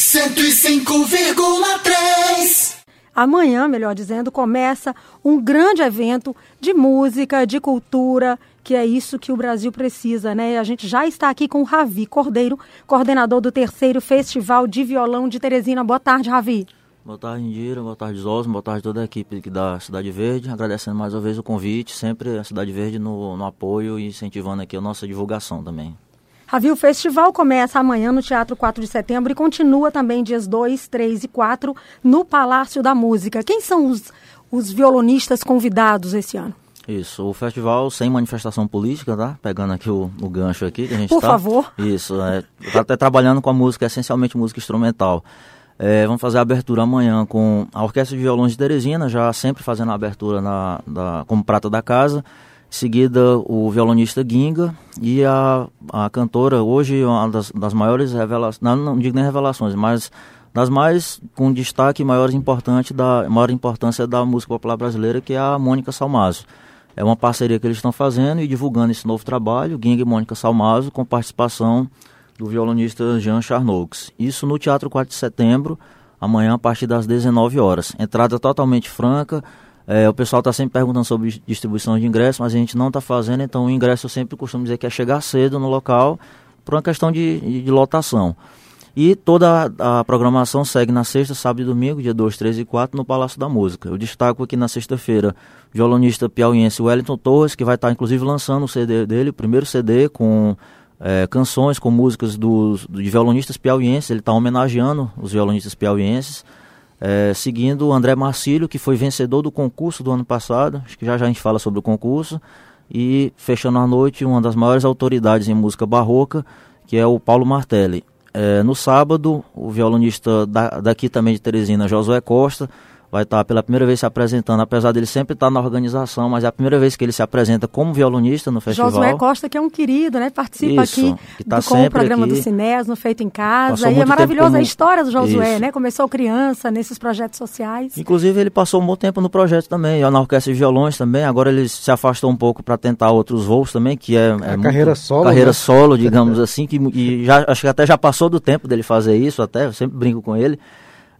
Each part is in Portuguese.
105,3. Amanhã, melhor dizendo, começa um grande evento de música, de cultura, que é isso que o Brasil precisa, né? A gente já está aqui com o Ravi Cordeiro, coordenador do terceiro Festival de Violão de Teresina. Boa tarde, Ravi. Boa tarde, Indira. Boa tarde, Zosmo. Boa tarde toda a equipe aqui da Cidade Verde. Agradecendo mais uma vez o convite, sempre a Cidade Verde no, no apoio e incentivando aqui a nossa divulgação também. Ravi, o festival começa amanhã no Teatro 4 de Setembro e continua também dias 2, 3 e 4 no Palácio da Música. Quem são os, os violonistas convidados esse ano? Isso, o festival sem manifestação política, tá? Pegando aqui o, o gancho aqui que a gente Por tá. favor. Isso, é, tá até trabalhando com a música, essencialmente música instrumental. É, vamos fazer a abertura amanhã com a Orquestra de Violões de Teresina, já sempre fazendo a abertura na, da, como prata da casa. Seguida, o violonista Ginga e a, a cantora, hoje uma das, das maiores revelações, não, não digo nem revelações, mas das mais com destaque maior, importante da, maior importância da música popular brasileira, que é a Mônica Salmazo. É uma parceria que eles estão fazendo e divulgando esse novo trabalho, Ginga e Mônica Salmazo, com participação do violonista Jean Charnoux. Isso no Teatro 4 de Setembro, amanhã a partir das 19 horas. Entrada totalmente franca, é, o pessoal está sempre perguntando sobre distribuição de ingressos, mas a gente não está fazendo, então o ingresso eu sempre costumo dizer que é chegar cedo no local por uma questão de, de, lotação. E toda a, a, programação segue na sexta, sábado e domingo, dia 2, 3 e 4, no Palácio da Música. Eu destaco aqui na sexta-feira o violonista piauiense Wellington Torres, que vai estar inclusive lançando o CD dele, o primeiro CD com é, canções, com músicas dos, de violonistas piauienses. Ele está homenageando os violonistas piauienses. É, seguindo o André Marcílio, que foi vencedor do concurso do ano passado, acho que já já a gente fala sobre o concurso, e fechando a noite, uma das maiores autoridades em música barroca, que é o Paulo Martelli. É, no sábado, o violonista da, daqui também de Teresina, Josué Costa, vai estar pela primeira vez se apresentando, apesar dele sempre estar na organização, mas é a primeira vez que ele se apresenta como violonista no festival. Josué Costa, que é um querido, né? Participa Isso, aqui que tá do, com o programa aqui. do Cinés, no Feito em Casa. Passou e é maravilhosa como- a história do Josué, Isso. né? Começou criança nesses projetos sociais. Inclusive, ele passou um bom tempo no projeto também, na orquestra de violões também. Agora ele se afastou um pouco para tentar outros voos também, que é, é muito- carreira solo, carreira né? solo, digamos assim, que e já acho que até já passou do tempo dele fazer isso, até eu sempre brinco com ele.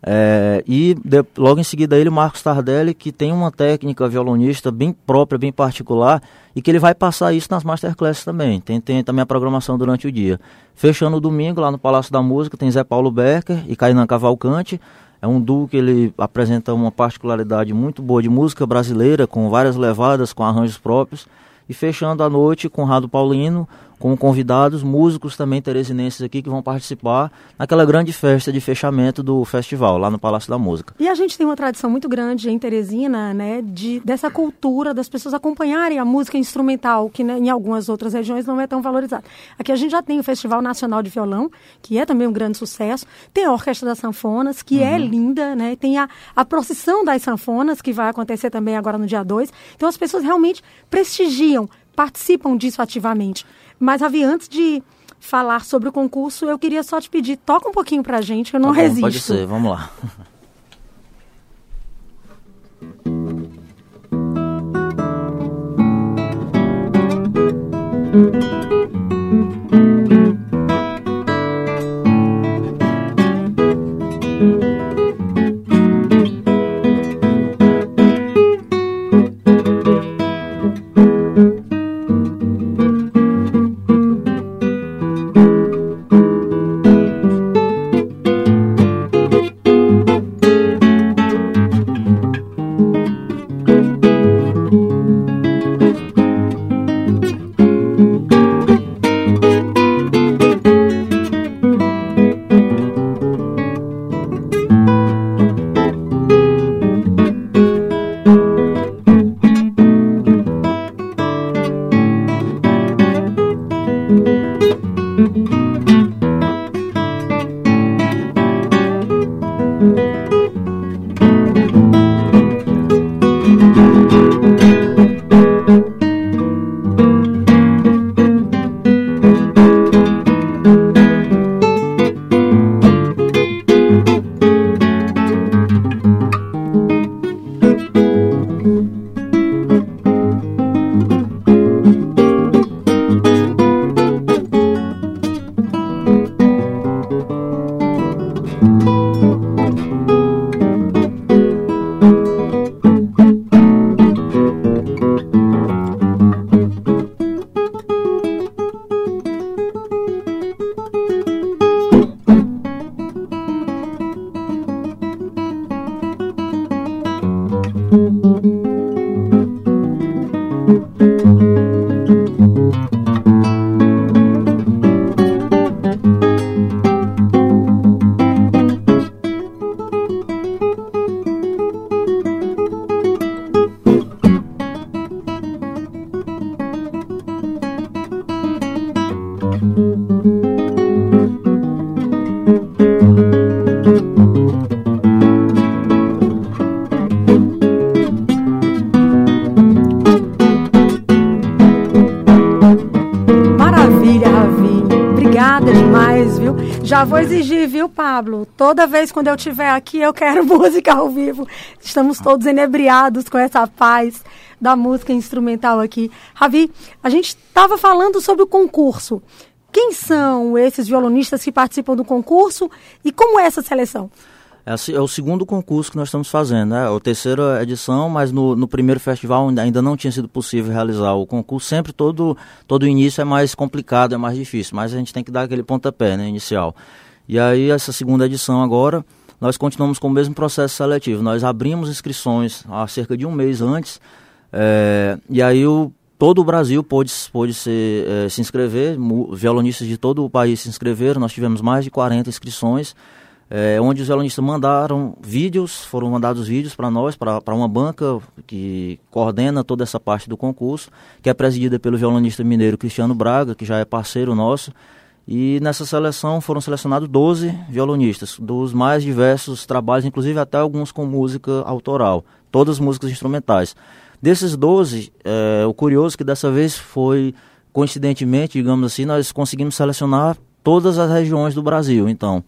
É, e de- logo em seguida ele, o Marcos Tardelli, que tem uma técnica violonista bem própria, bem particular, e que ele vai passar isso nas masterclasses também. Tem, tem também a programação durante o dia. Fechando o domingo, lá no Palácio da Música, tem Zé Paulo Becker e Kainan Cavalcante. É um duo que ele apresenta uma particularidade muito boa de música brasileira, com várias levadas, com arranjos próprios. E fechando a noite com Rado Paulino, com convidados, músicos também teresinenses aqui que vão participar naquela grande festa de fechamento do festival, lá no Palácio da Música. E a gente tem uma tradição muito grande em Teresina, né, de, dessa cultura das pessoas acompanharem a música instrumental, que né, em algumas outras regiões não é tão valorizada. Aqui a gente já tem o Festival Nacional de Violão, que é também um grande sucesso, tem a Orquestra das Sanfonas, que é linda, né, tem a, a procissão das sanfonas, que vai acontecer também agora no dia 2. Então as pessoas realmente prestigiam, participam disso ativamente. Mas, Ravi, antes de falar sobre o concurso, eu queria só te pedir, toca um pouquinho pra gente, que eu não Tá bom, resisto. Pode ser, vamos lá. Já vou exigir, viu, Pablo? Toda vez quando eu estiver aqui, eu quero música ao vivo. Estamos todos enebriados com essa paz da música instrumental aqui. Ravi, a gente estava falando sobre o concurso. Quem são esses violonistas que participam do concurso e como é essa seleção? É, é o segundo concurso que nós estamos fazendo, né? É a terceira edição, mas no, no primeiro festival ainda não tinha sido possível realizar o concurso. Sempre todo, todo início é mais complicado, é mais difícil, mas a gente tem que dar aquele pontapé né, inicial. E aí, essa segunda edição agora, nós continuamos com o mesmo processo seletivo. Nós abrimos inscrições há cerca de um mês antes, é, e aí o, todo o Brasil pôde, pôde ser, é, se inscrever, violonistas de todo o país se inscreveram, nós tivemos mais de 40 inscrições é, onde os violonistas mandaram vídeos, foram mandados vídeos para nós, para uma banca que coordena toda essa parte do concurso, que é presidida pelo violonista mineiro Cristiano Braga, que já é parceiro nosso. E nessa seleção foram selecionados 12 violonistas, dos mais diversos trabalhos, inclusive até alguns com música autoral, todas músicas instrumentais. Desses 12, é, o curioso é que dessa vez foi, coincidentemente, digamos assim, nós conseguimos selecionar todas as regiões do Brasil. Então,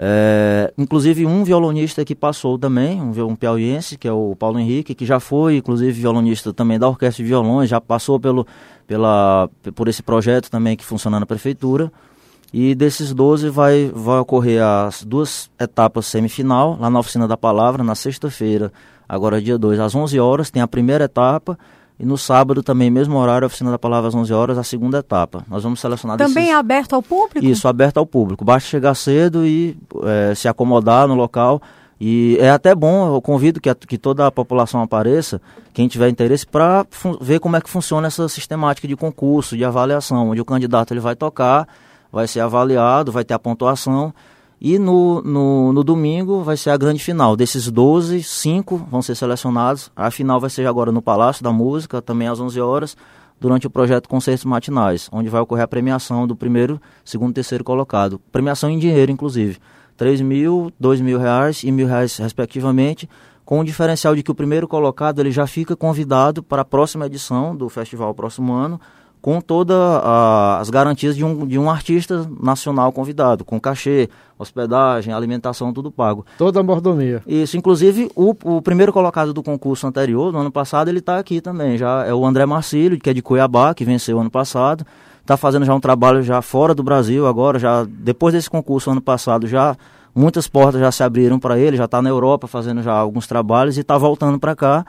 é, inclusive um violonista que passou também, um, um piauiense, que é o Paulo Henrique, que já foi, inclusive, violonista também da Orquestra de Violões, já passou pelo, pela, por esse projeto também que funciona na prefeitura. E desses 12 vai, vai ocorrer as duas etapas semifinal, lá na Oficina da Palavra, na sexta-feira, agora dia 2, às 11 horas, tem a primeira etapa, e no sábado também, mesmo horário, oficina da palavra às 11 horas, a segunda etapa. Nós vamos selecionar Também desses... é aberto ao público? Isso, aberto ao público. Basta chegar cedo e é, se acomodar no local. E é até bom, eu convido que, a, que toda a população apareça, quem tiver interesse, para ver como é que funciona essa sistemática de concurso, de avaliação, onde o candidato ele vai tocar, vai ser avaliado, vai ter a pontuação e no, no, no, domingo vai ser a grande final. Desses 12, 5 vão ser selecionados. A final vai ser agora no Palácio da Música, também às 11 horas, durante o projeto Concertos Matinais, onde vai ocorrer a premiação do primeiro, segundo e terceiro colocado. Premiação em dinheiro, inclusive. 3 mil, 2 mil reais e mil reais, respectivamente, com o diferencial de que o primeiro colocado ele já fica convidado para a próxima edição do festival próximo ano, com todas as garantias de um, de um artista nacional convidado, com cachê, hospedagem, alimentação, tudo pago. Toda a mordomia. Isso, inclusive o, o primeiro colocado do concurso anterior, no ano passado, ele está aqui também, já é o André Marcílio, que é de Cuiabá, que venceu ano passado, está fazendo já um trabalho já fora do Brasil agora, já depois desse concurso ano passado, já muitas portas já se abriram para ele, já está na Europa fazendo já alguns trabalhos e está voltando para cá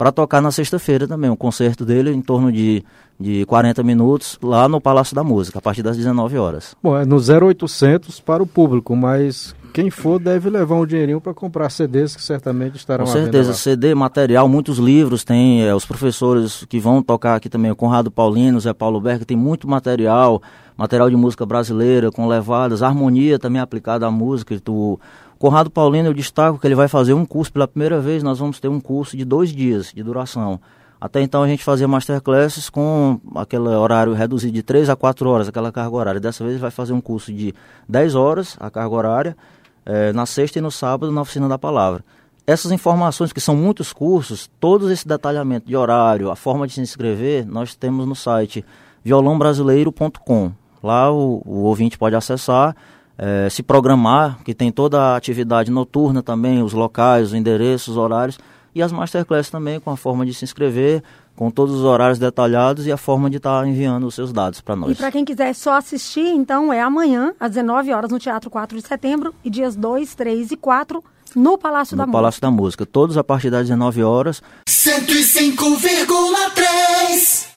para tocar na sexta-feira também, um concerto dele em torno de, de 40 minutos lá no Palácio da Música, a partir das 19 horas. Bom, é no 0800 para o público, mas quem for deve levar um dinheirinho para comprar CDs que certamente estarão Com certeza, CD, material, muitos livros, tem é, os professores que vão tocar aqui também, o Conrado Paulino, Zé Paulo Berg, tem muito material, material de música brasileira, com levadas, harmonia também aplicada à música, tu, Conrado Paulino, eu destaco que ele vai fazer um curso pela primeira vez. Nós vamos ter um curso de dois dias de duração. Até então a gente fazia masterclasses com aquele horário reduzido de 3 a 4 horas, aquela carga horária. Dessa vez ele vai fazer um curso de 10 horas, a carga horária, é, na sexta e no sábado na oficina da palavra. Essas informações, que são muitos cursos, todo esse detalhamento de horário, a forma de se inscrever, nós temos no site violãobrasileiro.com. Lá o, o ouvinte pode acessar é, se programar, que tem toda a atividade noturna também, os locais, os endereços, os horários, e as masterclasses também, com a forma de se inscrever, com todos os horários detalhados e a forma de estar tá enviando os seus dados para nós. E para quem quiser só assistir, então é amanhã, às 19 horas, no Teatro 4 de Setembro, e dias 2, 3 e 4 no Palácio no da Palácio Música. da Música. Todos a partir das 19 horas. 105,3